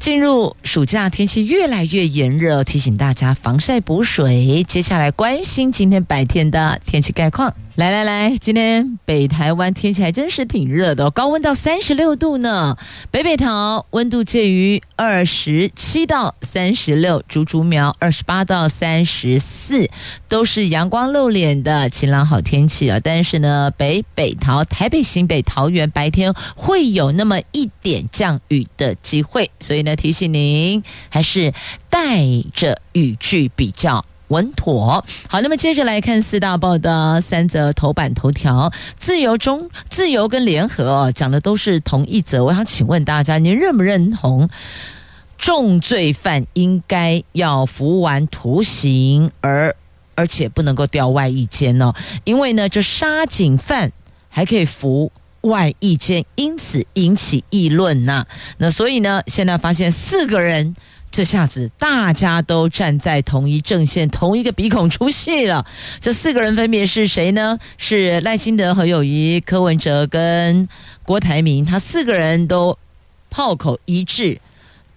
进入暑假，天气越来越炎热，提醒大家防晒补水。接下来关心今天白天的天气概况。来来来，今天北台湾天气还真是挺热的，高温到三十六度呢。北北桃温度介于二十七到三十六，竹竹苗二十八到三十四，都是阳光露脸的晴朗好天气啊。但是呢，北北桃、台北、新北、桃园白天会有那么一点降雨的机会，所以呢，提醒您还是带着雨具比较稳妥。好，那么接着来看四大报的三则头版头条，自由中、自由跟联合，讲的都是同一则。我想请问大家，您认不认同重罪犯应该要服完徒刑，而而且不能够调外役监呢？因为呢，这杀警犯还可以服外役监，因此引起议论呐。那所以呢，现在发现四个人。这下子大家都站在同一阵线，同一个鼻孔出气了。这四个人分别是谁呢？是赖清德、何友宜、柯文哲跟郭台铭，他四个人都炮口一致。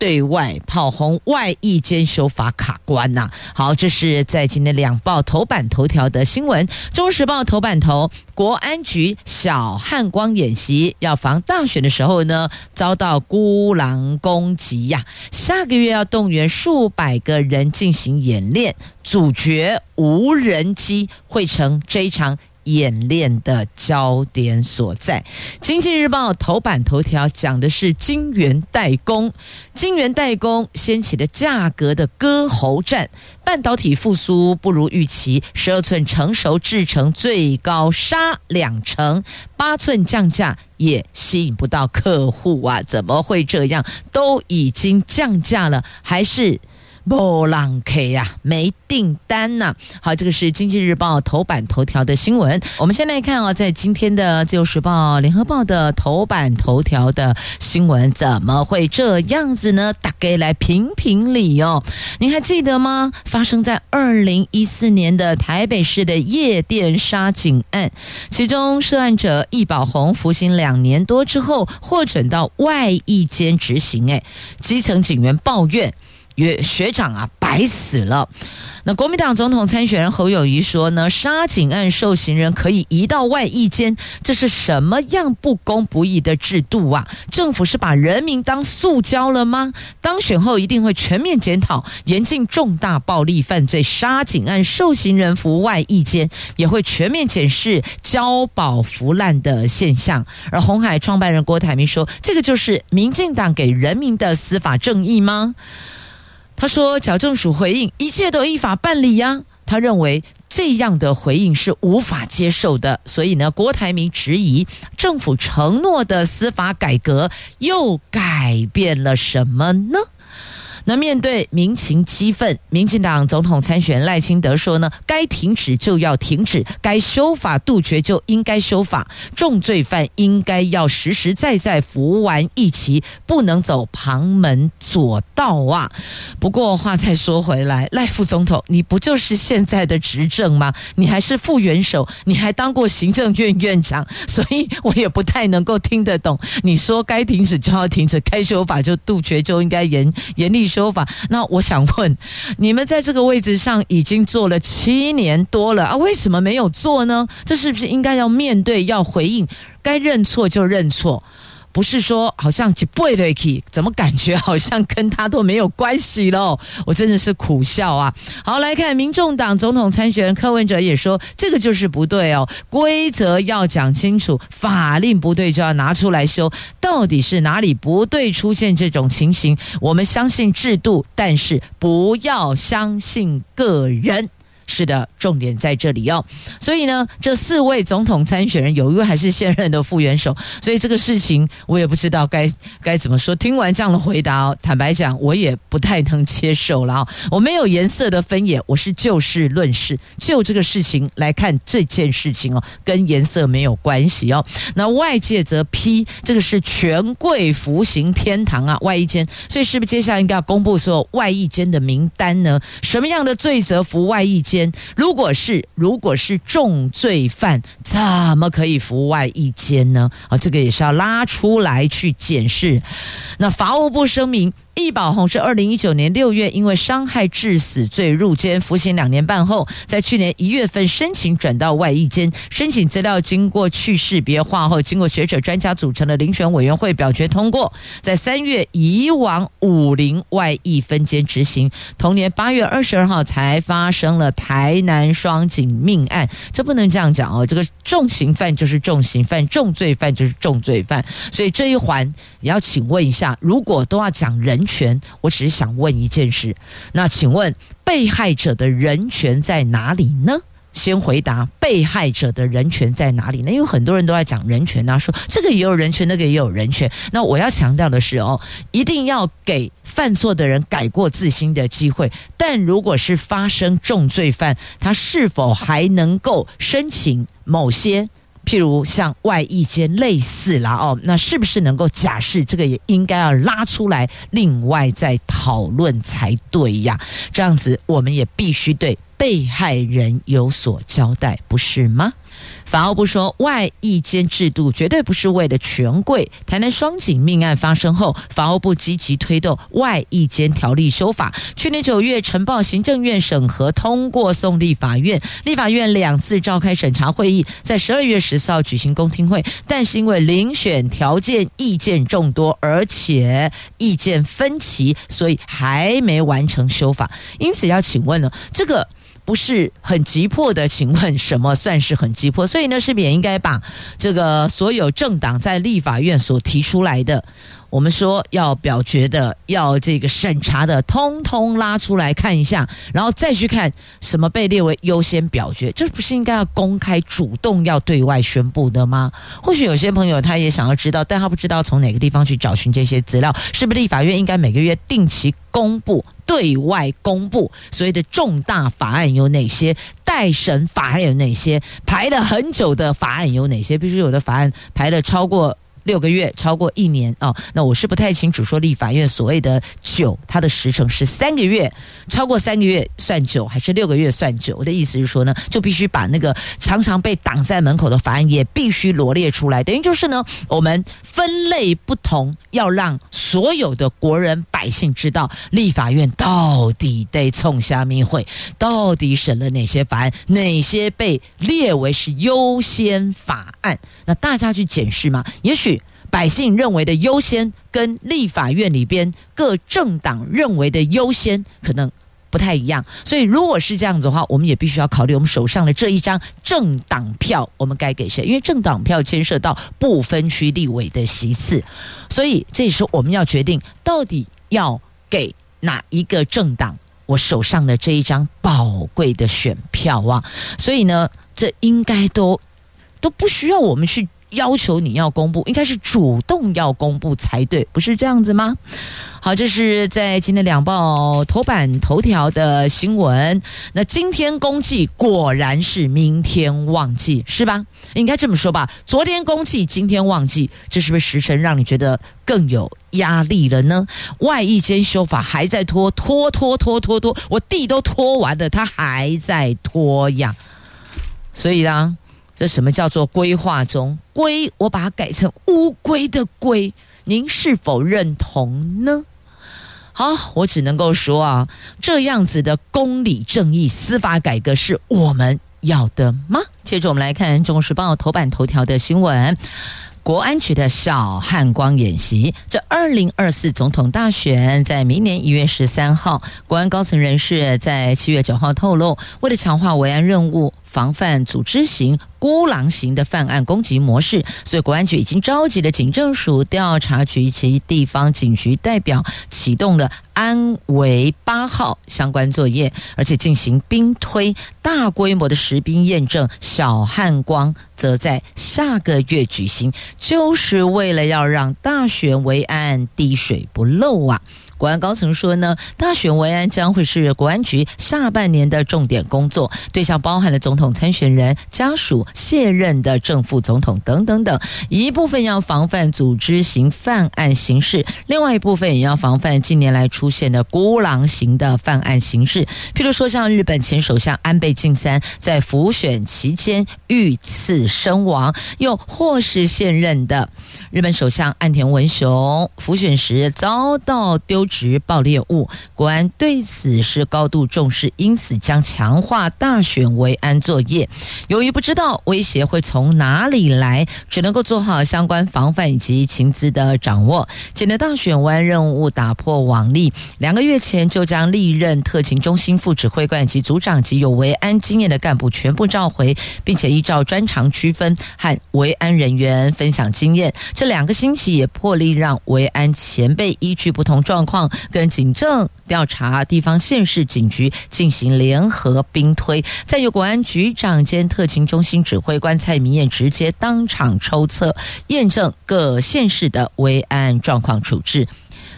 对外炮轰外役兼修法卡关呐、啊！好，这是在今天两报头版头条的新闻。中时报头版头，国安局小汉光演习，要防大选的时候呢，遭到孤狼攻击呀、啊。下个月要动员数百个人进行演练，主角无人机会成这一场。演练的焦点所在，《经济日报》头版头条讲的是金圆代工，金圆代工掀起的价格的割喉战，半导体复苏不如预期，十二寸成熟制成最高杀两成，八寸降价也吸引不到客户啊！怎么会这样？都已经降价了，还是？波浪 K 呀，没订单呐、啊。好，这个是《经济日报》头版头条的新闻。我们先来看啊，在今天的《自由时报》《联合报》的头版头条的新闻，怎么会这样子呢？大概来评评理哦。您还记得吗？发生在二零一四年的台北市的夜店杀警案，其中涉案者易宝红服刑两年多之后，获准到外役监执行。哎，基层警员抱怨。学学长啊，白死了。那国民党总统参选人侯友谊说呢，杀警案受刑人可以移到外役监，这是什么样不公不义的制度啊？政府是把人民当塑胶了吗？当选后一定会全面检讨，严禁重大暴力犯罪杀警案受刑人服外役监，也会全面检视交保腐烂的现象。而红海创办人郭台铭说，这个就是民进党给人民的司法正义吗？他说：“矫正署回应，一切都依法办理呀。他认为这样的回应是无法接受的，所以呢，郭台铭质疑政府承诺的司法改革又改变了什么呢？”那面对民情激愤，民进党总统参选赖清德说呢，该停止就要停止，该修法杜绝就应该修法，重罪犯应该要实实在在服完一期，不能走旁门左道啊。不过话再说回来，赖副总统，你不就是现在的执政吗？你还是副元首，你还当过行政院院长，所以我也不太能够听得懂。你说该停止就要停止，该修法就杜绝就应该严严厉。说法，那我想问，你们在这个位置上已经做了七年多了啊，为什么没有做呢？这是不是应该要面对、要回应？该认错就认错。不是说好像几倍的 k 怎么感觉好像跟他都没有关系喽？我真的是苦笑啊！好，来看民众党总统参选人柯文哲也说，这个就是不对哦，规则要讲清楚，法令不对就要拿出来修，到底是哪里不对出现这种情形？我们相信制度，但是不要相信个人。是的，重点在这里哦。所以呢，这四位总统参选人有一位还是现任的副元首，所以这个事情我也不知道该该怎么说。听完这样的回答哦，坦白讲，我也不太能接受了哦。我没有颜色的分野，我是就事论事，就这个事情来看这件事情哦，跟颜色没有关系哦。那外界则批这个是权贵服刑天堂啊，外役监，所以是不是接下来应该要公布所有外役监的名单呢？什么样的罪责服外役监？如果是如果是重罪犯，怎么可以服外役间呢？啊，这个也是要拉出来去检视。那法务部声明。易宝红是二零一九年六月因为伤害致死罪入监服刑两年半后，在去年一月份申请转到外役监，申请资料经过去识别化后，经过学者专家组成的遴选委员会表决通过，在三月移往武陵外役分监执行。同年八月二十二号才发生了台南双井命案，这不能这样讲哦，这个重刑犯就是重刑犯，重罪犯就是重罪犯，所以这一环也要请问一下，如果都要讲人。权，我只是想问一件事，那请问被害者的人权在哪里呢？先回答被害者的人权在哪里呢？因为很多人都在讲人权啊，说这个也有人权，那个也有人权。那我要强调的是哦，一定要给犯错的人改过自新的机会。但如果是发生重罪犯，他是否还能够申请某些？譬如像外溢间类似啦哦，那是不是能够假释？这个也应该要拉出来，另外再讨论才对呀。这样子，我们也必须对被害人有所交代，不是吗？法务部说，外役监制度绝对不是为了权贵。台南双井命案发生后，法务部积极推动外役监条例修法。去年九月，呈报行政院审核通过，送立法院。立法院两次召开审查会议，在十二月十四号举行公听会，但是因为遴选条件意见众多，而且意见分歧，所以还没完成修法。因此，要请问呢，这个。不是很急迫的，请问什么算是很急迫？所以呢，是不是也应该把这个所有政党在立法院所提出来的，我们说要表决的、要这个审查的，通通拉出来看一下，然后再去看什么被列为优先表决，这不是应该要公开、主动要对外宣布的吗？或许有些朋友他也想要知道，但他不知道从哪个地方去找寻这些资料，是不是立法院应该每个月定期公布？对外公布所谓的重大法案有哪些？待审法案有哪些？排了很久的法案有哪些？比如说有的法案排了超过。六个月超过一年哦，那我是不太清楚说立法院所谓的久，它的时程是三个月，超过三个月算久还是六个月算久？我的意思是说呢，就必须把那个常常被挡在门口的法案也必须罗列出来，等于就是呢，我们分类不同，要让所有的国人百姓知道立法院到底得冲虾米会，到底审了哪些法案，哪些被列为是优先法案，那大家去检视嘛，也许。百姓认为的优先，跟立法院里边各政党认为的优先可能不太一样，所以如果是这样子的话，我们也必须要考虑我们手上的这一张政党票，我们该给谁？因为政党票牵涉到不分区立委的席次，所以这也是我们要决定到底要给哪一个政党我手上的这一张宝贵的选票啊！所以呢，这应该都都不需要我们去。要求你要公布，应该是主动要公布才对，不是这样子吗？好，这是在今天两报头版头条的新闻。那今天公祭果然是明天忘记，是吧？应该这么说吧。昨天公祭，今天忘记，这是不是时辰让你觉得更有压力了呢？外一间修法还在拖拖拖拖拖拖，我地都拖完了，他还在拖呀。所以呢？这什么叫做规划中龟？我把它改成乌龟的龟，您是否认同呢？好，我只能够说啊，这样子的公理正义司法改革是我们要的吗？接着我们来看《中国时报》头版头条的新闻。国安局的小汉光演习，这二零二四总统大选在明年一月十三号。国安高层人士在七月九号透露，为了强化维安任务，防范组织型、孤狼型的犯案攻击模式，所以国安局已经召集了警政署、调查局及地方警局代表，启动了安维八号相关作业，而且进行兵推大规模的实兵验证。小汉光则在下个月举行，就是为了要让大选维安滴水不漏啊。国安高层说呢，大选维安将会是国安局下半年的重点工作，对象包含了总统参选人家属、卸任的正副总统等等等。一部分要防范组织型犯案形式，另外一部分也要防范近年来出现的孤狼型的犯案形式。譬如说，像日本前首相安倍晋三在浮选期间遇刺身亡，又或是现任的日本首相岸田文雄浮选时遭到丢时爆裂物，国安对此是高度重视，因此将强化大选维安作业。由于不知道威胁会从哪里来，只能够做好相关防范以及情资的掌握。简的大选维安任务打破往例，两个月前就将历任特勤中心副指挥官及组长及有维安经验的干部全部召回，并且依照专长区分和维安人员分享经验。这两个星期也破例让维安前辈依据不同状况。况跟警政调查、地方县市警局进行联合兵推，再由国安局长兼特勤中心指挥官蔡明彦直接当场抽测验证各县市的维安状况处置。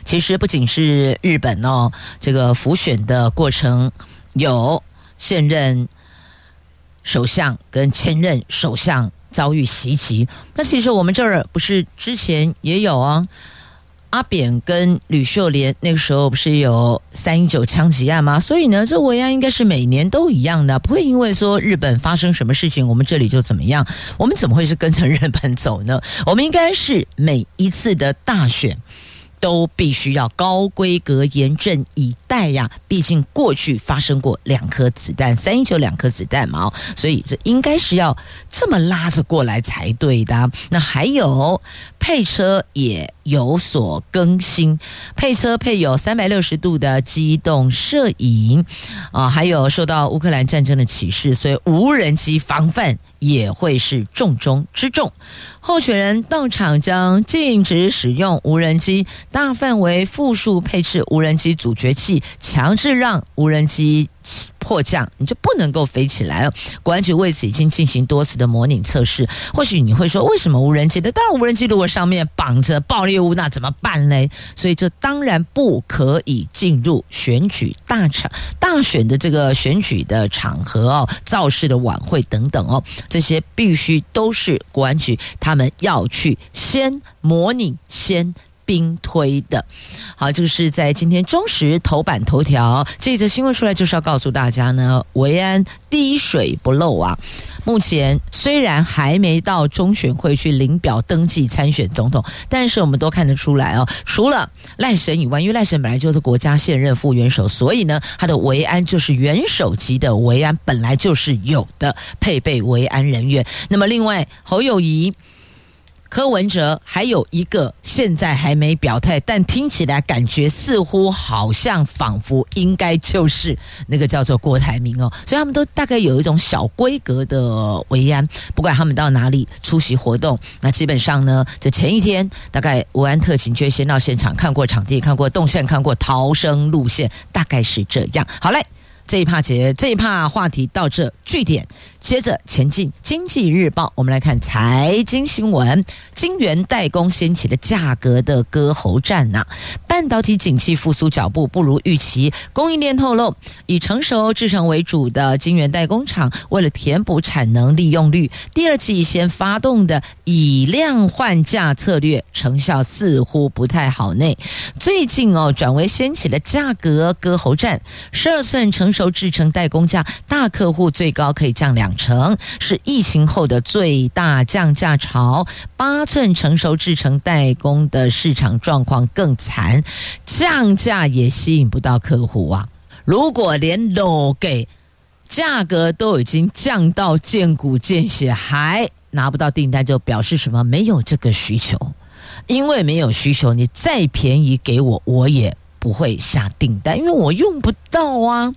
其实不仅是日本哦，这个浮选的过程有现任首相跟前任首相遭遇袭击，那其实我们这儿不是之前也有啊？阿扁跟吕秀莲那个时候不是有三一九枪击案吗？所以呢，这维安应该是每年都一样的，不会因为说日本发生什么事情，我们这里就怎么样。我们怎么会是跟着日本走呢？我们应该是每一次的大选。都必须要高规格严阵以待呀！毕竟过去发生过两颗子弹，三一九两颗子弹嘛，所以这应该是要这么拉着过来才对的。那还有配车也有所更新，配车配有三百六十度的机动摄影啊，还有受到乌克兰战争的启示，所以无人机防范也会是重中之重。候选人到场将禁止使用无人机，大范围复数配置无人机阻绝器，强制让无人机迫降，你就不能够飞起来了。国安局为此已经进行多次的模拟测试。或许你会说，为什么无人机的？当然，无人机如果上面绑着爆裂物，那怎么办呢？所以这当然不可以进入选举大场、大选的这个选举的场合哦，造势的晚会等等哦，这些必须都是国安局他们要去先模拟先。兵推的，好，这个是在今天中时头版头条这则新闻出来，就是要告诉大家呢，维安滴水不漏啊。目前虽然还没到中选会去领表登记参选总统，但是我们都看得出来哦，除了赖神以外，因为赖神本来就是国家现任副元首，所以呢，他的维安就是元首级的维安，本来就是有的配备维安人员。那么另外侯友宜。柯文哲还有一个现在还没表态，但听起来感觉似乎好像仿佛应该就是那个叫做郭台铭哦，所以他们都大概有一种小规格的维安，不管他们到哪里出席活动，那基本上呢，这前一天大概维安特勤就会先到现场看过场地，看过动线，看过逃生路线，大概是这样。好嘞。这一趴节，这一趴话题到这句点，接着前进。经济日报，我们来看财经新闻。晶圆代工掀起的价格的割喉战呐、半导体景气复苏脚步不如预期。供应链透露，以成熟制程为主的晶圆代工厂，为了填补产能利用率，第二季先发动的以量换价策略，成效似乎不太好内。最近哦，转为掀起了价格割喉战，十二寸成。熟制程代工价，大客户最高可以降两成，是疫情后的最大降价潮。八寸成熟制成代工的市场状况更惨，降价也吸引不到客户啊！如果连楼给价格都已经降到见骨见血，还拿不到订单，就表示什么？没有这个需求，因为没有需求，你再便宜给我，我也。不会下订单，因为我用不到啊。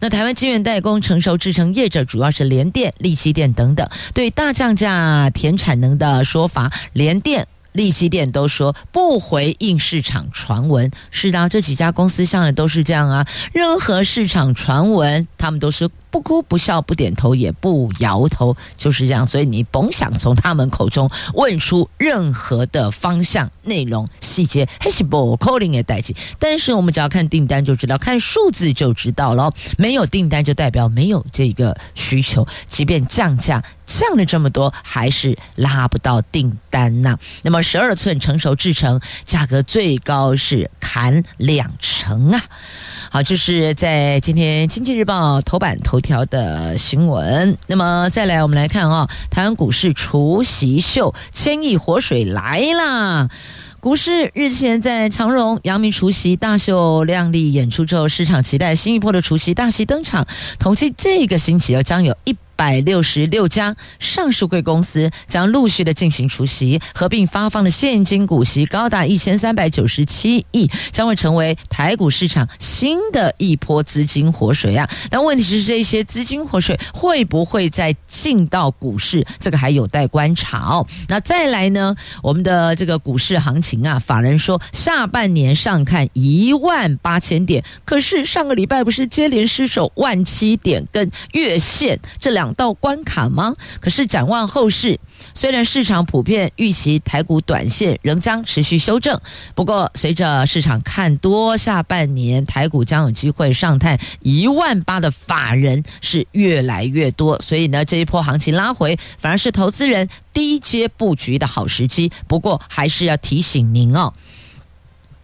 那台湾晶圆代工成熟制程业者主要是联电、力积电等等，对大降价填产能的说法，联电。力积电都说不回应市场传闻，是的，这几家公司向来都是这样啊。任何市场传闻，他们都是不哭不笑不点头也不摇头，就是这样。所以你甭想从他们口中问出任何的方向、内容、细节，还是不可能的代志。但是我们只要看订单就知道，看数字就知道了。没有订单就代表没有这个需求，即便降价。降了这么多，还是拉不到订单呐。那么十二寸成熟制成价格最高是砍两成啊！好，就是在今天《经济日报》头版头条的新闻。那么再来，我们来看啊，台湾股市除夕秀，千亿活水来啦！股市日前在长荣、阳明除夕大秀亮丽演出之后，市场期待新一波的除夕大戏登场。统计这个星期要将有一。百六十六家上市贵公司将陆续的进行除息，合并发放的现金股息高达一千三百九十七亿，将会成为台股市场新的一波资金活水啊！但问题是，这些资金活水会不会再进到股市？这个还有待观察哦。那再来呢？我们的这个股市行情啊，法人说下半年上看一万八千点，可是上个礼拜不是接连失守万七点跟月线这两。到关卡吗？可是展望后市，虽然市场普遍预期台股短线仍将持续修正，不过随着市场看多，下半年台股将有机会上探一万八的法人是越来越多，所以呢，这一波行情拉回反而是投资人低阶布局的好时机。不过还是要提醒您哦，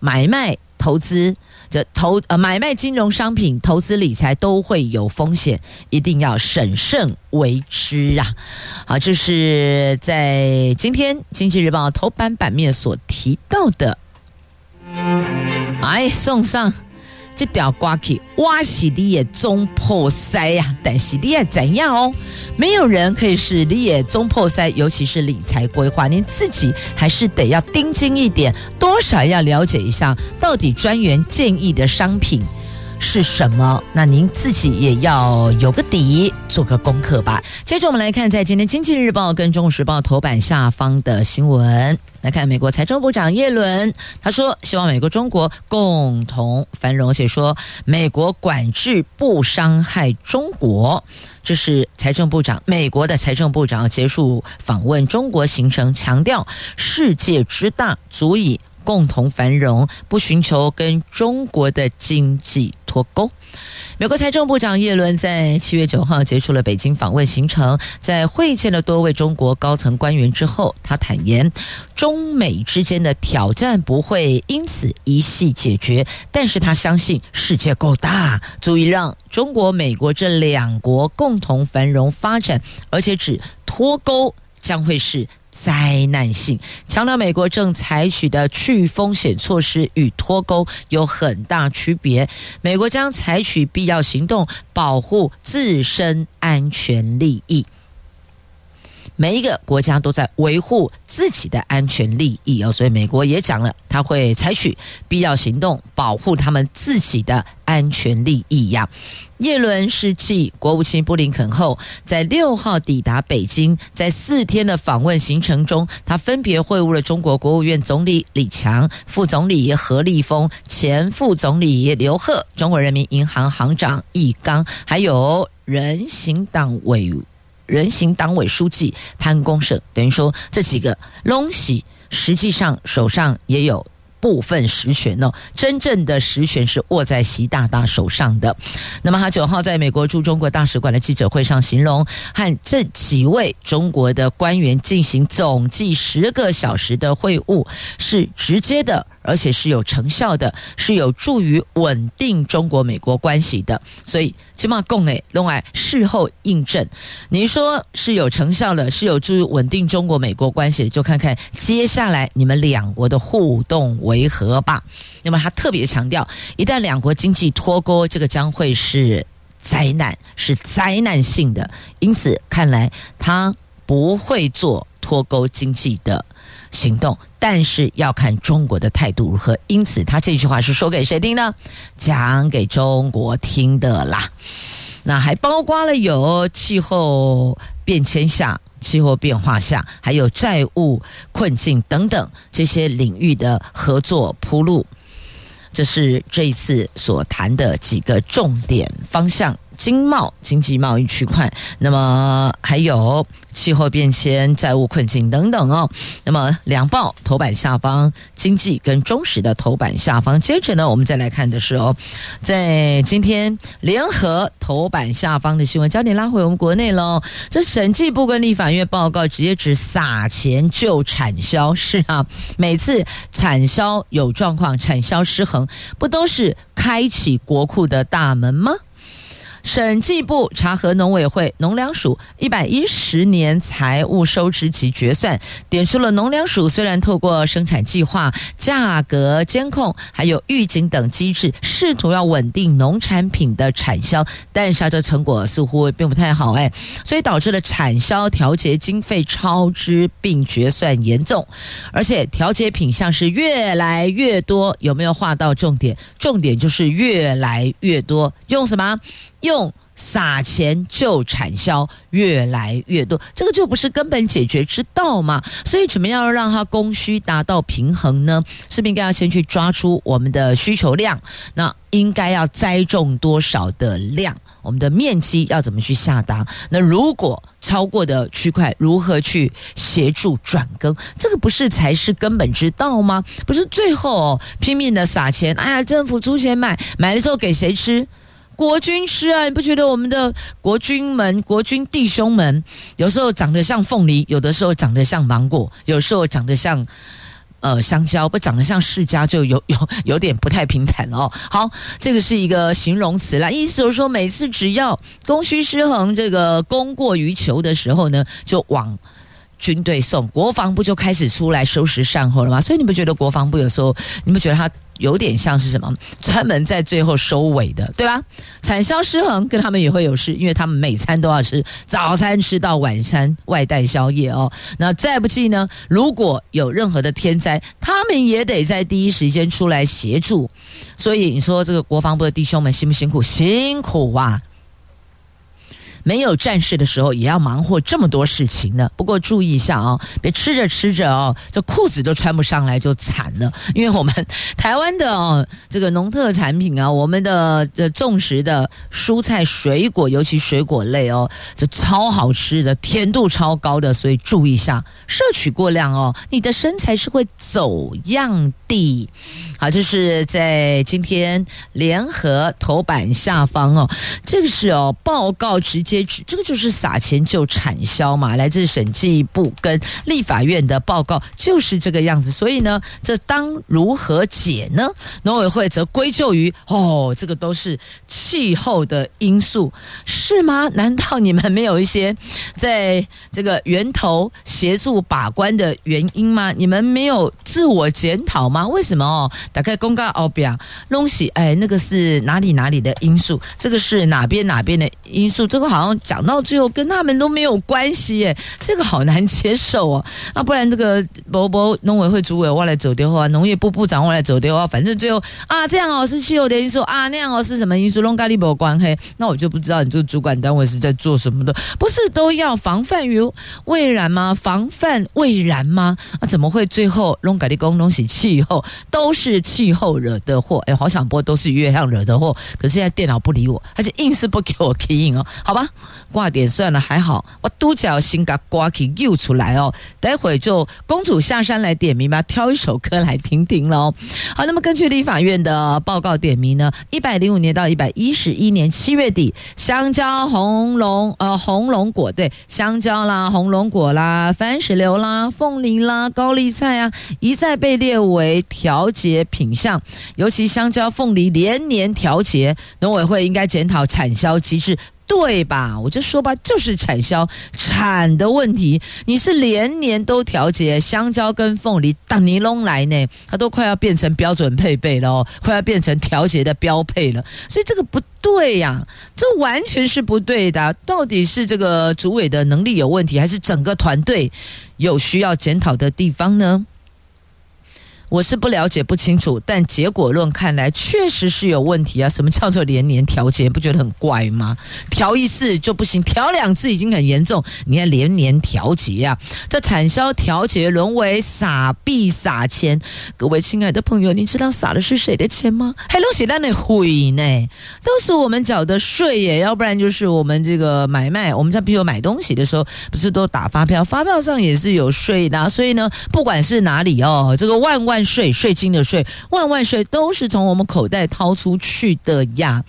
买卖投资。这投呃买卖金融商品、投资理财都会有风险，一定要审慎为之啊！好，这是在今天《经济日报》头版版面所提到的。哎，送上。这条瓜去，挖洗的也中破塞呀！但是你也怎样哦？没有人可以是你也中破塞，尤其是理财规划，您自己还是得要盯紧一点，多少要了解一下，到底专员建议的商品是什么？那您自己也要有个底，做个功课吧。接着我们来看，在今天《经济日报》跟《中国时报》头版下方的新闻。来看美国财政部长耶伦，他说希望美国中国共同繁荣，且说美国管制不伤害中国。这是财政部长，美国的财政部长结束访问中国行程，强调世界之大足以共同繁荣，不寻求跟中国的经济脱钩。美国财政部长耶伦在七月九号结束了北京访问行程，在会见了多位中国高层官员之后，他坦言，中美之间的挑战不会因此一系解决，但是他相信世界够大，足以让中国、美国这两国共同繁荣发展，而且只脱钩将会是。灾难性，强调美国正采取的去风险措施与脱钩有很大区别。美国将采取必要行动，保护自身安全利益。每一个国家都在维护自己的安全利益哦，所以美国也讲了，他会采取必要行动，保护他们自己的安全利益呀。叶伦是继国务卿布林肯后，在六号抵达北京，在四天的访问行程中，他分别会晤了中国国务院总理李强、副总理何立峰、前副总理刘鹤、中国人民银行行长易纲，还有人行党委。人行党委书记潘功胜，等于说这几个东西，实际上手上也有部分实权哦。真正的实权是握在习大大手上的。那么他九号在美国驻中国大使馆的记者会上，形容和这几位中国的官员进行总计十个小时的会晤，是直接的。而且是有成效的，是有助于稳定中国美国关系的。所以起码共诶，另外事后印证，你说是有成效的，是有助于稳定中国美国关系，就看看接下来你们两国的互动为何吧。那么他特别强调，一旦两国经济脱钩，这个将会是灾难，是灾难性的。因此看来他不会做脱钩经济的。行动，但是要看中国的态度如何。因此，他这句话是说给谁听呢？讲给中国听的啦。那还包括了有气候变迁下、气候变化下，还有债务困境等等这些领域的合作铺路。这是这一次所谈的几个重点方向。经贸、经济贸易区块，那么还有气候变迁、债务困境等等哦。那么两报头版下方，经济跟中实的头版下方。接着呢，我们再来看的是哦，在今天联合头版下方的新闻焦点拉回我们国内喽。这审计部跟立法院报告直接指撒钱救产销，是啊，每次产销有状况、产销失衡，不都是开启国库的大门吗？审计部查核农委会农粮署一百一十年财务收支及决算，点出了农粮署虽然透过生产计划、价格监控，还有预警等机制，试图要稳定农产品的产销，但是这成果似乎并不太好哎，所以导致了产销调节经费超支并决算严重，而且调节品项是越来越多，有没有划到重点？重点就是越来越多，用什么？用撒钱救产销越来越多，这个就不是根本解决之道吗？所以怎么样让它供需达到平衡呢？是不是应该要先去抓出我们的需求量？那应该要栽种多少的量？我们的面积要怎么去下达？那如果超过的区块，如何去协助转耕？这个不是才是根本之道吗？不是最后哦，拼命的撒钱，哎呀，政府出钱买，买了之后给谁吃？国军吃啊，你不觉得我们的国军们、国军弟兄们有时候长得像凤梨，有的时候长得像芒果，有时候长得像呃香蕉，不长得像释迦就有有有点不太平坦哦。好，这个是一个形容词啦，意思就是说，每次只要供需失衡，这个供过于求的时候呢，就往军队送，国防部就开始出来收拾善后了吗？所以你不觉得国防部有时候，你不觉得他？有点像是什么，专门在最后收尾的，对吧？产销失衡跟他们也会有事，因为他们每餐都要吃，早餐吃到晚餐，外带宵夜哦。那再不济呢，如果有任何的天灾，他们也得在第一时间出来协助。所以你说这个国防部的弟兄们辛不辛苦？辛苦啊！没有战事的时候，也要忙活这么多事情呢。不过注意一下啊、别吃着吃着哦，这裤子都穿不上来就惨了。因为我们台湾的哦，这个农特产品啊，我们的这种植的蔬菜水果，尤其水果类哦，这超好吃的，甜度超高的，所以注意一下，摄取过量哦，你的身材是会走样的。好，这是在今天联合头版下方哦，这个是哦报告直接指，这个就是撒钱就产销嘛，来自审计部跟立法院的报告就是这个样子，所以呢，这当如何解呢？农委会则归咎于哦，这个都是气候的因素，是吗？难道你们没有一些在这个源头协助把关的原因吗？你们没有自我检讨吗？为什么哦？打开公告哦，表东西哎，那个是哪里哪里的因素？这个是哪边哪边的因素？这个好像讲到最后跟他们都没有关系耶，这个好难接受哦。啊，不然这个伯伯农委会主委我来走的话，农业部部长我来走的话，反正最后啊这样哦是气候的因素啊，那样哦是什么因素？拢跟你没关系，那我就不知道你这个主管单位是在做什么的，不是都要防范于未然吗？防范未然吗？啊，怎么会最后拢跟你讲东西气候都是？气候惹的祸，哎，好想播都是月亮惹的祸。可是现在电脑不理我，他就硬是不给我 key 哦，好吧，挂点算了，还好我都叫新嘎挂起又出来哦。待会就公主下山来点名吧，挑一首歌来听听喽。好，那么根据立法院的报告点名呢，一百零五年到一百一十一年七月底，香蕉、红龙呃红龙果对，香蕉啦、红龙果啦、番石榴啦、凤梨啦、高丽菜啊，一再被列为调节品项，尤其香蕉、凤梨连年调节，农委会应该检讨产销机制，对吧？我就说吧，就是产销产的问题。你是连年都调节，香蕉跟凤梨，当尼龙来呢，它都快要变成标准配备了哦，快要变成调节的标配了。所以这个不对呀、这完全是不对的。到底是这个主委的能力有问题，还是整个团队有需要检讨的地方呢？我是不了解不清楚，但结果论看来确实是有问题啊！什么叫做连年调节？不觉得很怪吗？调一次就不行，调两次已经很严重，你还连年调节啊？这产销调节沦为撒币撒钱，各位亲爱的朋友，你知道撒的是谁的钱吗？还都写在那毁呢，都是我们缴的税耶，要不然就是我们这个买卖，我们在比如买东西的时候，不是都打发票，发票上也是有税的，所以呢，不管是哪里哦，这个万万。税税金的税，万万税都是从我们口袋掏出去的呀，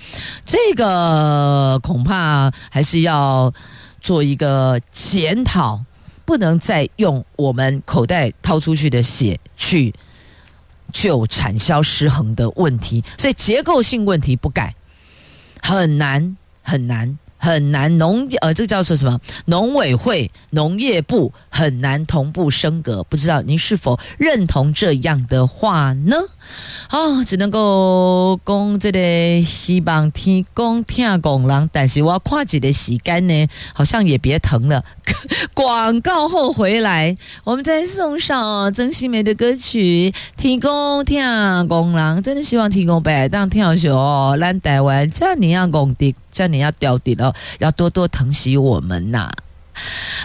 这个恐怕还是要做一个检讨，不能再用我们口袋掏出去的血去救产销失衡的问题，所以结构性问题不改，很难很难。很难农呃，这个叫做什么？农委会、农业部很难同步升格，不知道您是否认同这样的话呢？啊，只能够讲这个希望天公听公人，但是我要跨几的时间呢，好像也别疼了。广告后回来，我们再送上曾心梅的歌曲《天公听公人》，真的希望天公伯当跳秀，咱台湾这你要公的。叫你要掉底了，要多多疼惜我们呐。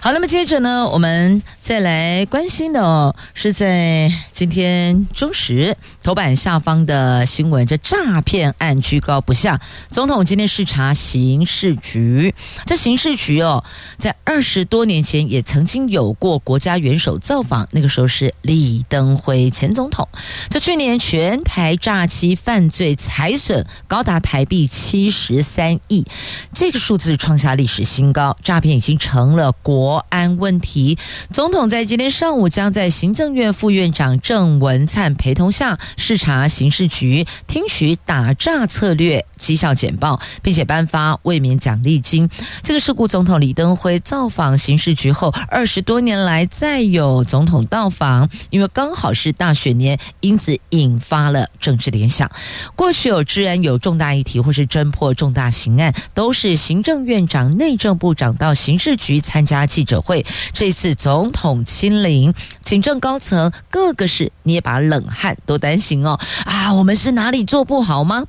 好，那么接着呢，我们再来关心的哦，是在今天中时头版下方的新闻，这诈骗案居高不下。总统今天视察刑事局，这刑事局哦，在二十多年前也曾经有过国家元首造访，那个时候是李登辉前总统。这去年全台诈欺犯罪财损高达台币七十三亿，这个数字创下历史新高，诈骗已经成了。国安问题，总统在今天上午将在行政院副院长郑文灿陪同下视察刑事局，听取打诈策略绩效简报，并且颁发卫冕奖励金。这个事故总统李登辉造访刑事局后二十多年来再有总统到访，因为刚好是大选年，因此引发了政治联想。过去有治安有重大议题或是侦破重大刑案，都是行政院长、内政部长到刑事局。参加记者会，这次总统统亲临，行政高层各个是捏把冷汗，都担心哦啊，我们是哪里做不好吗？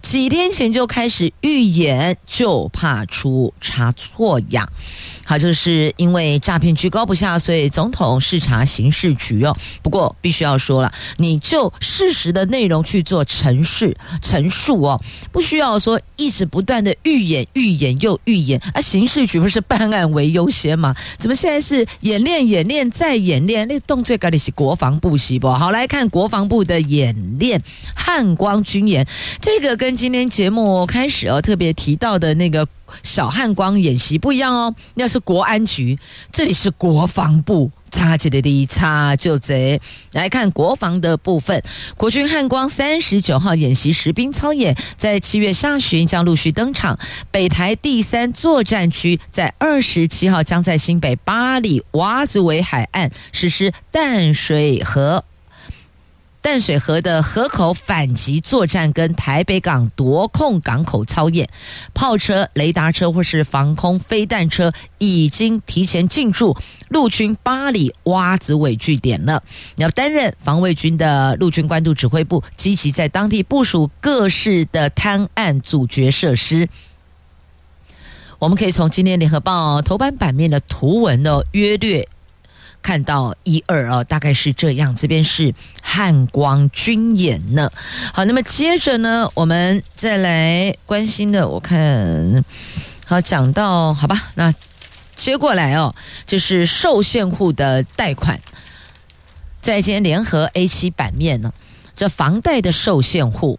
几天前就开始预演，就怕出差错呀。好，就是因为诈骗居高不下，所以总统视察刑事局哦。不过必须要说了，你就事实的内容去做陈述陈述哦，不需要说一直不断的预演预演又预演啊。刑事局不是办案为优先吗？怎么现在是演练演练再演练？那个动作该的是国防部是不？好，来看国防部的演练汉光军演，这个跟今天节目开始哦特别提到的那个。小汉光演习不一样哦，那是国安局，这里是国防部，差几的哩差就贼。来看国防的部分，国军汉光三十九号演习实兵操演，在七月下旬将陆续登场。北台第三作战区在二十七号将在新北八里瓦子尾海岸实施淡水河。淡水河的河口反击作战跟台北港夺控港口操演，炮车、雷达车或是防空飞弹车已经提前进驻陆军八里洼子尾据点了。要担任防卫军的陆军官渡指挥部，积极在当地部署各式的滩岸阻绝设施。我们可以从今天联合报头版版面的图文的约略。看到一二啊，大概是这样。这边是汉光军演呢。好，那么接着呢，我们再来关心的，我看好讲到好吧，那接过来哦，就是受限户的贷款，在今天联合 A 七版面呢，这房贷的受限户。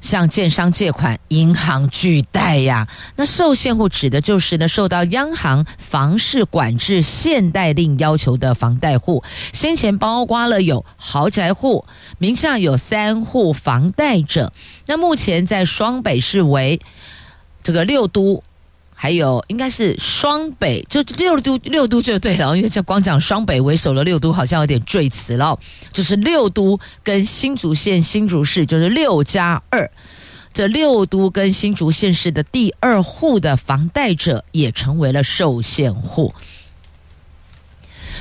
向建商借款，银行拒贷呀。那受限户指的就是呢，受到央行房市管制限贷令要求的房贷户。先前包括了有豪宅户，名下有三户房贷者。那目前在双北市为这个六都还有应该是双北，就六都六都就对了，因为这光讲双北为首的六都好像有点赘词了，就是六都跟新竹县新竹市就是六加二，这六都跟新竹县市的第二户的房贷者也成为了受限户。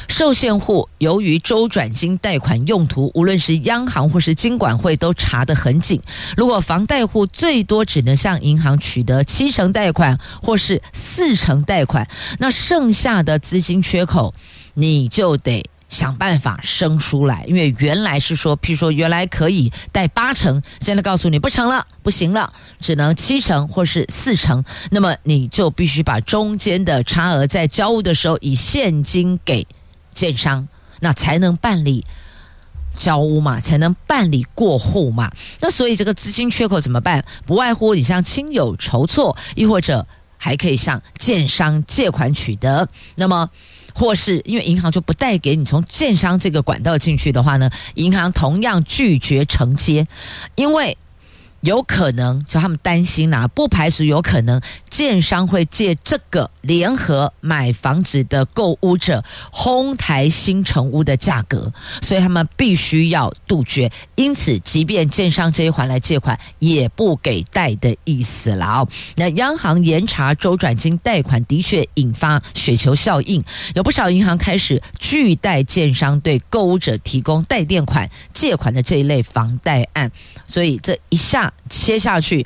受限户由于周转金贷款用途，无论是央行或是金管会都查得很紧。如果房贷户最多只能向银行取得七成贷款或是四成贷款，那剩下的资金缺口，你就得想办法生出来。因为原来是说，譬如说原来可以贷八成，现在告诉你不成了，不行了，只能七成或是四成，那么你就必须把中间的差额在交屋的时候以现金给。建商，那才能办理交屋嘛，才能办理过户嘛。那所以这个资金缺口怎么办？不外乎你向亲友筹措，亦或者还可以向建商借款取得。那么，或是因为银行就不贷给你从建商这个管道进去的话呢，银行同样拒绝承接，因为。有可能，就他们担心呐、不排除有可能，建商会借这个联合买房子的购屋者哄抬新城屋的价格，所以他们必须要杜绝。因此，即便建商这一环来借款，也不给贷的意思了哦。那央行严查周转金贷款，的确引发雪球效应，有不少银行开始拒贷建商对购物者提供代垫款、借款的这一类房贷案，所以这一下。切下去，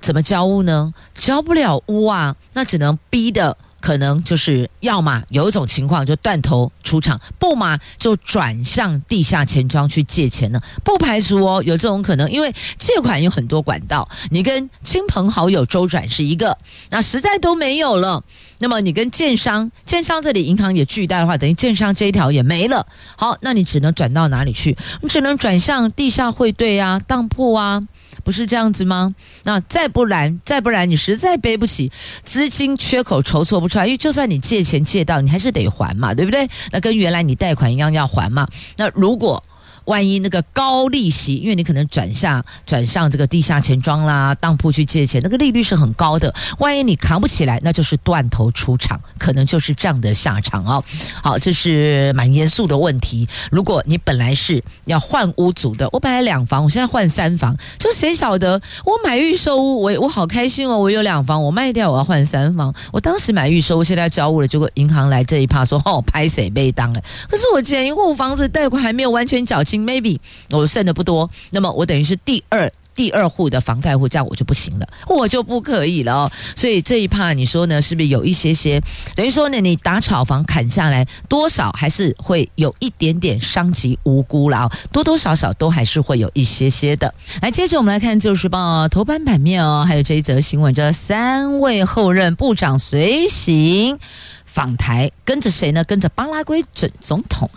怎么交屋呢？交不了屋啊，那只能逼的，可能就是要么有一种情况就断头出场，不嘛就转向地下钱庄去借钱了。不排除哦有这种可能，因为借款有很多管道，你跟亲朋好友周转是一个，那实在都没有了，那么你跟建商，建商这里银行也拒贷的话，等于建商这一条也没了。好，那你只能转到哪里去？你只能转向地下汇兑啊，当铺啊。不是这样子吗？那再不然，再不然，你实在背不起，资金缺口筹措不出来，因为就算你借钱借到，你还是得还嘛，对不对？那跟原来你贷款一样要还嘛。那如果万一那个高利息，因为你可能转向转向这个地下钱庄啦、当铺去借钱，那个利率是很高的。万一你扛不起来，那就是断头出场，可能就是这样的下场哦。好，这是蛮严肃的问题。如果你本来是要换屋主的，我本来两房，我现在换三房，就谁晓得？我买预售屋，我我好开心哦，我有两房，我卖掉我要换三房。我当时买预售屋，现在要交屋了，结果银行来这一趴说哦，拍谁被当了？可是我前一户房子贷款还没有完全缴清。Maybe 我剩的不多，那么我等于是第二第二户的房贷户，这样我就不行了，我就不可以了哦。所以这一趴你说呢，是不是有一些些等于说呢，你打炒房砍下来多少还是会有一点点伤及无辜了哦，多多少少都还是会有一些些的。来，接着我们来看《自由时报》头版版面哦，还有这一则新闻，这三位后任部长随行。访台跟着谁呢？跟着巴拉圭准总统。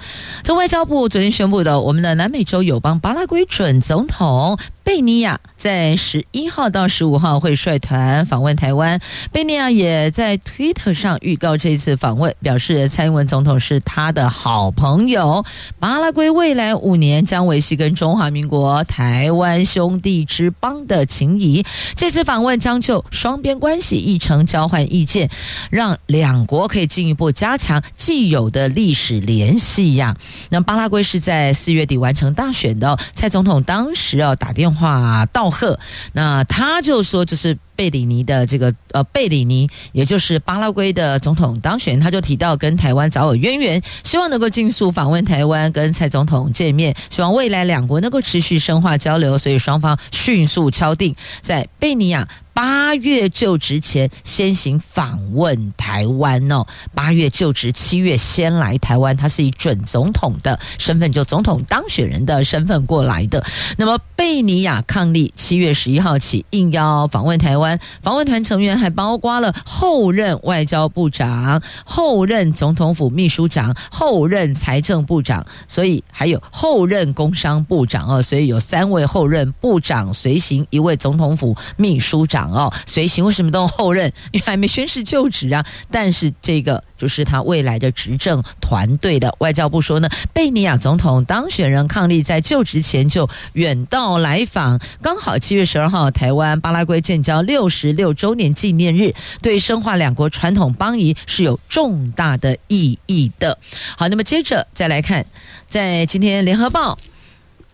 这外交部昨天宣布的，我们的南美洲友邦巴拉圭准总统。贝尼亚在十一号到十五号会率团访问台湾。贝尼亚也在推特上预告这次访问，表示蔡英文总统是他的好朋友。巴拉圭未来五年将维系跟中华民国台湾兄弟之邦的情谊。这次访问将就双边关系议程交换意见，让两国可以进一步加强既有的历史联系呀。那巴拉圭是在四月底完成大选的，蔡总统当时要打电话。话道贺，那他就说，就是贝里尼的这个呃，贝里尼，也就是巴拉圭的总统当选，他就提到跟台湾早有渊源，希望能够尽速访问台湾，跟蔡总统见面，希望未来两国能够持续深化交流，所以双方迅速敲定在贝尼亚。八月就职前先行访问台湾哦，八月就职，七月先来台湾，他是以准总统的身份，就总统当选人的身份过来的。那么贝尼亚伉俪七月十一号起应邀访问台湾，访问团成员还包括了后任外交部长、后任总统府秘书长、后任财政部长，所以还有后任工商部长哦，所以有三位后任部长随行，一位总统府秘书长。哦，随行为什么都后任？因为还没宣誓就职啊。但是这个就是他未来的执政团队的。外交部说呢，贝尼亚总统当选人伉俪在就职前就远道来访，刚好七月十二号，台湾巴拉圭建交六十六周年纪念日，对深化两国传统邦谊是有重大的意义的。好，那么接着再来看，在今天联合报。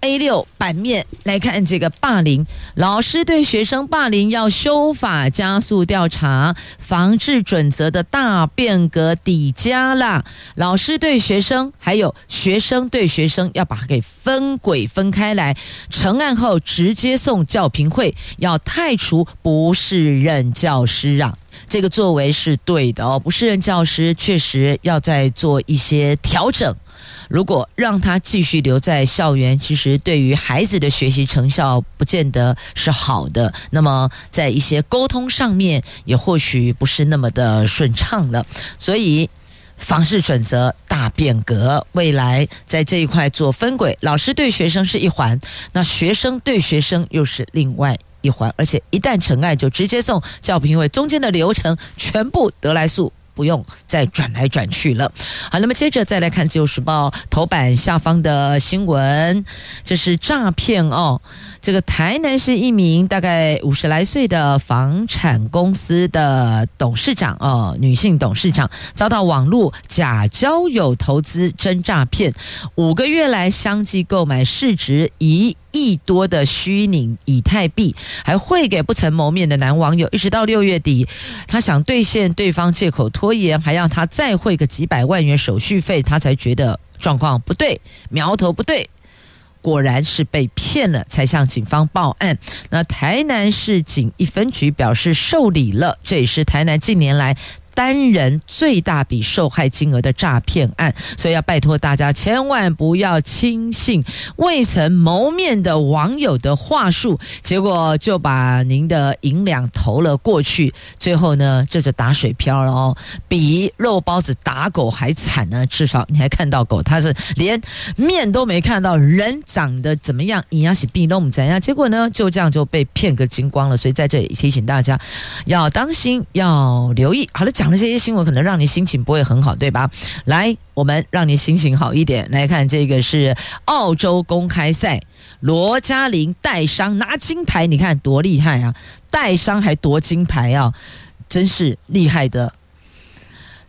A 六版面来看，这个霸凌，老师对学生霸凌要修法加速调查，防治准则的大变革底加啦。老师对学生，还有学生对学生，要把它给分轨分开来。成案后直接送教评会，要汰除不适任教师啊。这个作为是对的哦，不适任教师确实要再做一些调整。如果让他继续留在校园，其实对于孩子的学习成效不见得是好的。那么在一些沟通上面，也或许不是那么的顺畅了。所以，防治准则大变革，未来在这一块做分轨，老师对学生是一环，那学生对学生又是另外一环。而且一旦成案，就直接送教评委，中间的流程全部得来速。不用再转来转去了。好，那么接着再来看《自由时报》头版下方的新闻，这是诈骗哦。这个台南市一名大概五十来岁的房产公司的董事长哦，女性董事长遭到网络假交友投资真诈骗，五个月来相继购买市值一亿多的虚拟以太币，还汇给不曾谋面的男网友，一直到六月底，他想兑现，对方借口拖延，还要他再汇个几百万元手续费，他才觉得状况不对，苗头不对。果然是被骗了，才向警方报案。那台南市警一分局表示受理了，这也是台南近年来。单人最大笔受害金额的诈骗案，所以要拜托大家千万不要轻信未曾谋面的网友的话术，结果就把您的银两投了过去，最后呢，这就打水漂了哦，比肉包子打狗还惨呢。至少你还看到狗，它是连面都没看到，人长得怎么样，营养是比都怎样，结果呢，就这样就被骗个精光了。所以在这里提醒大家要当心，要留意。好了。讲的这些新闻可能让你心情不会很好，对吧？来，我们让你心情好一点。来看这个是澳洲公开赛，罗嘉玲带伤拿金牌，你看多厉害啊！带伤还夺金牌啊，真是厉害的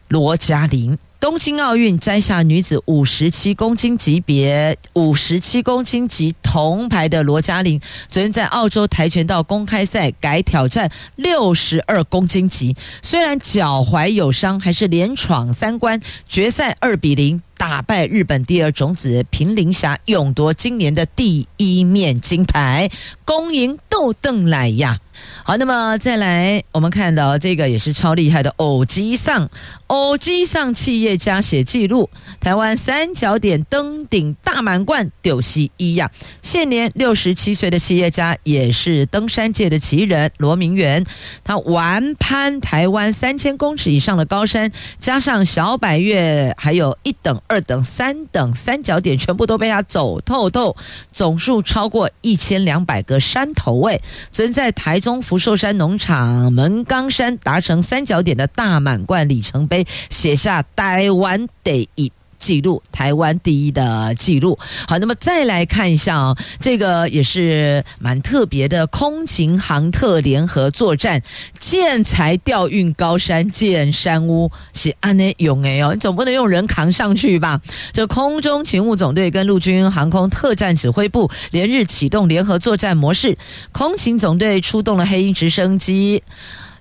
罗嘉玲。东京奥运摘下女子五十七公斤级别五十七公斤级铜牌的罗嘉玲，昨天在澳洲跆拳道公开赛改挑战六十二公斤级，虽然脚踝有伤，还是连闯三关，决赛二比零打败日本第二种子平林霞，勇夺今年的第一面金牌，恭迎豆邓来呀！好，那么再来，我们看到这个也是超厉害的偶基上，偶基上企业家写记录，台湾三角点登顶大满贯，丢西一样。现年六十七岁的企业家，也是登山界的奇人罗明源，他完攀台湾三千公尺以上的高山，加上小百岳，还有一等、二等、三等三角点，全部都被他走透透，总数超过一千两百个山头位，存在台中。福寿山农场门岗山达成三角点的大满贯里程碑，写下台湾第一纪录，台湾第一的纪录。好，那么再来看一下哦，这个也是蛮特别的，空勤航特联合作战，建材调运高山建山屋，是安内用哎哦，你总不能用人扛上去吧？这空中勤务总队跟陆军航空特战指挥部连日启动联合作战模式，空勤总队出动了黑鹰直升机，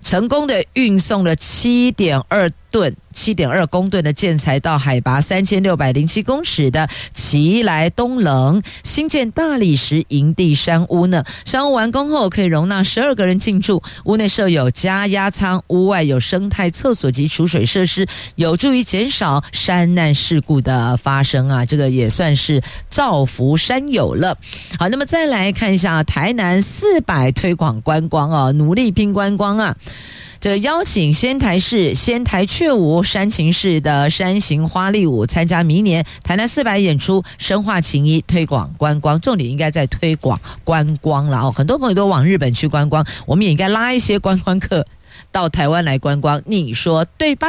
成功的运送了七点二吨。七点二公吨的建材到海拔三千六百零七公尺的奇莱东棱新建大理石营地山屋呢，山屋完工后可以容纳十二个人进驻，屋内设有加压舱，屋外有生态厕所及储水设施，有助于减少山难事故的发生啊！这个也算是造福山友了。好，那么再来看一下台南四百推广观光啊，努力拼观光啊！这邀请仙台市仙台雀舞、山形市的山形花丽舞参加明年台南四百演出，深化情谊，推广观光。重点应该在推广观光了哦。很多朋友都往日本去观光，我们也应该拉一些观光客到台湾来观光，你说对吧？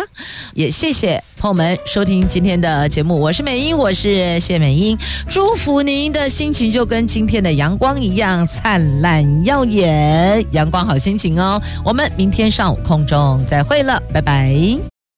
也谢谢朋友们收听今天的节目，我是美英，我是谢美英，祝福您的心情就跟今天的阳光一样灿烂耀眼，阳光好心情哦。我们明天上午空中再会了，拜拜。